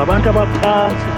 Kabanta Bappa.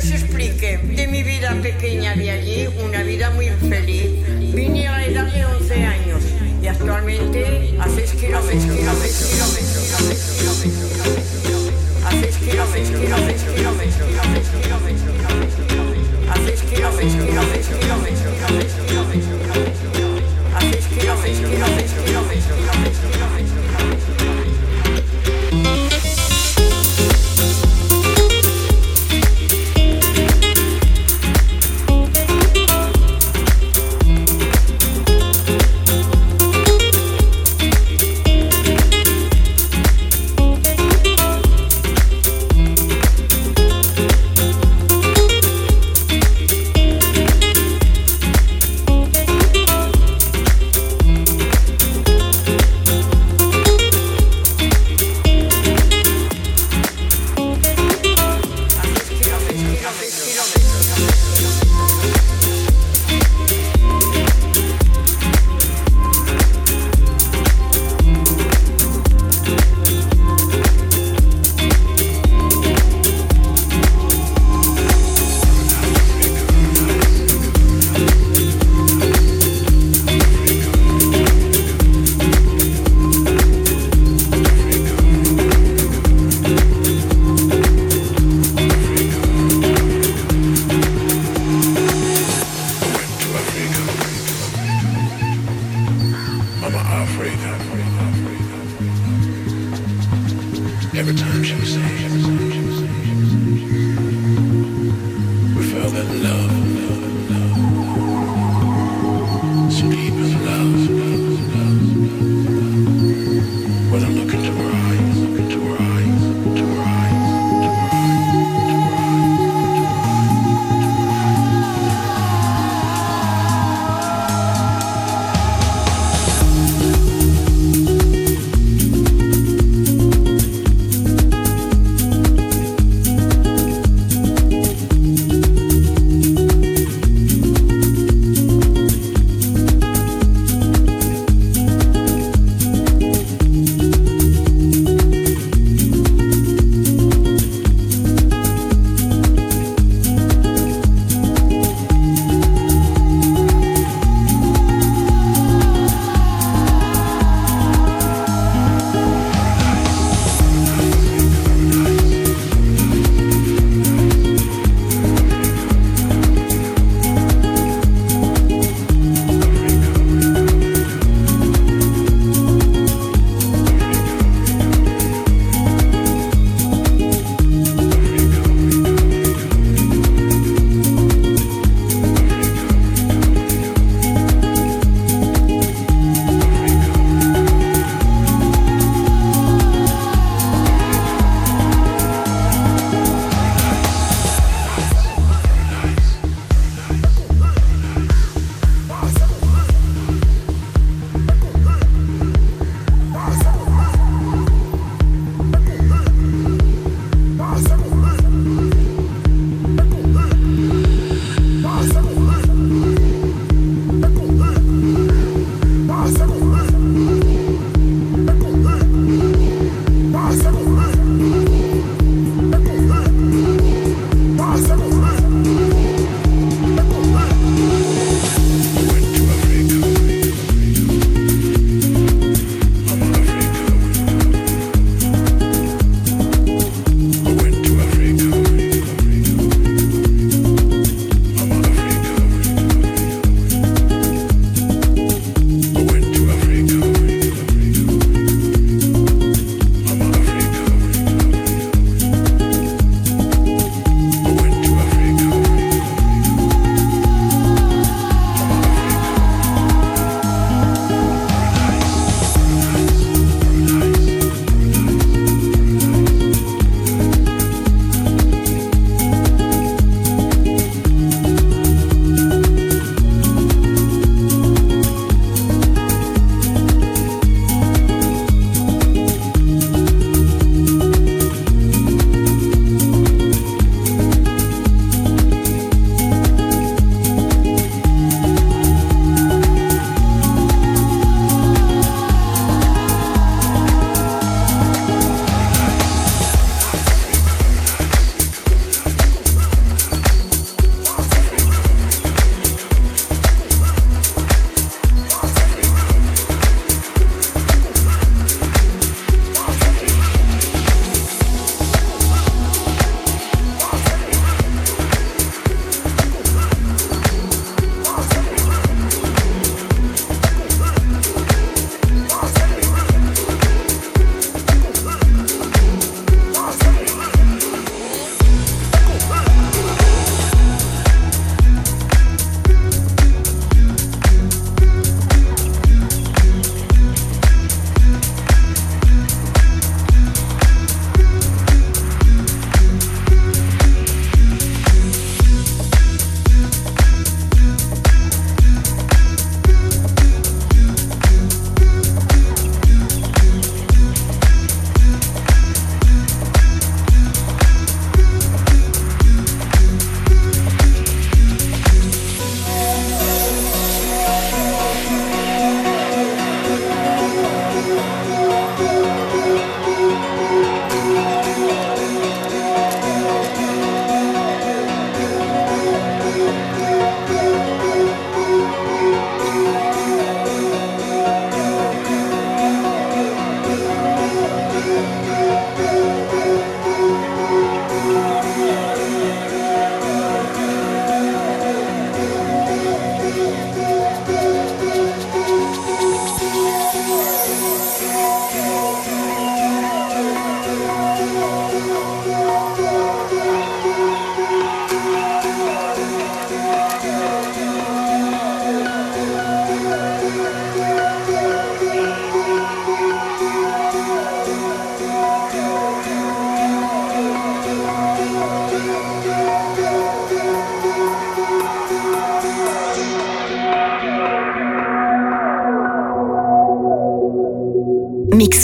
Que os explique? De mi vida pequeña de allí, una vida muy feliz. Vine a la edad de 11 años y actualmente a 6 kilómetros, kilómetros, kilómetros, a 6 kilómetros, kilómetros, kilómetros, a 6 kilómetros, kilómetros, kilómetros, a 6 kilómetros, kilómetros, kilómetros,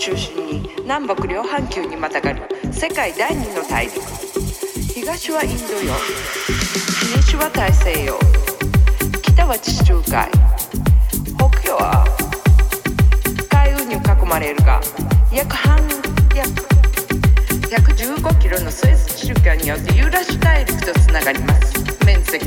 中心に南北両半球にまたがる世界第二の大陸東はインド洋西は大西洋北は地中海北洋は海運に囲まれるが約半約115キロのスエズ地中海によってユーラシア大陸とつながります。面積。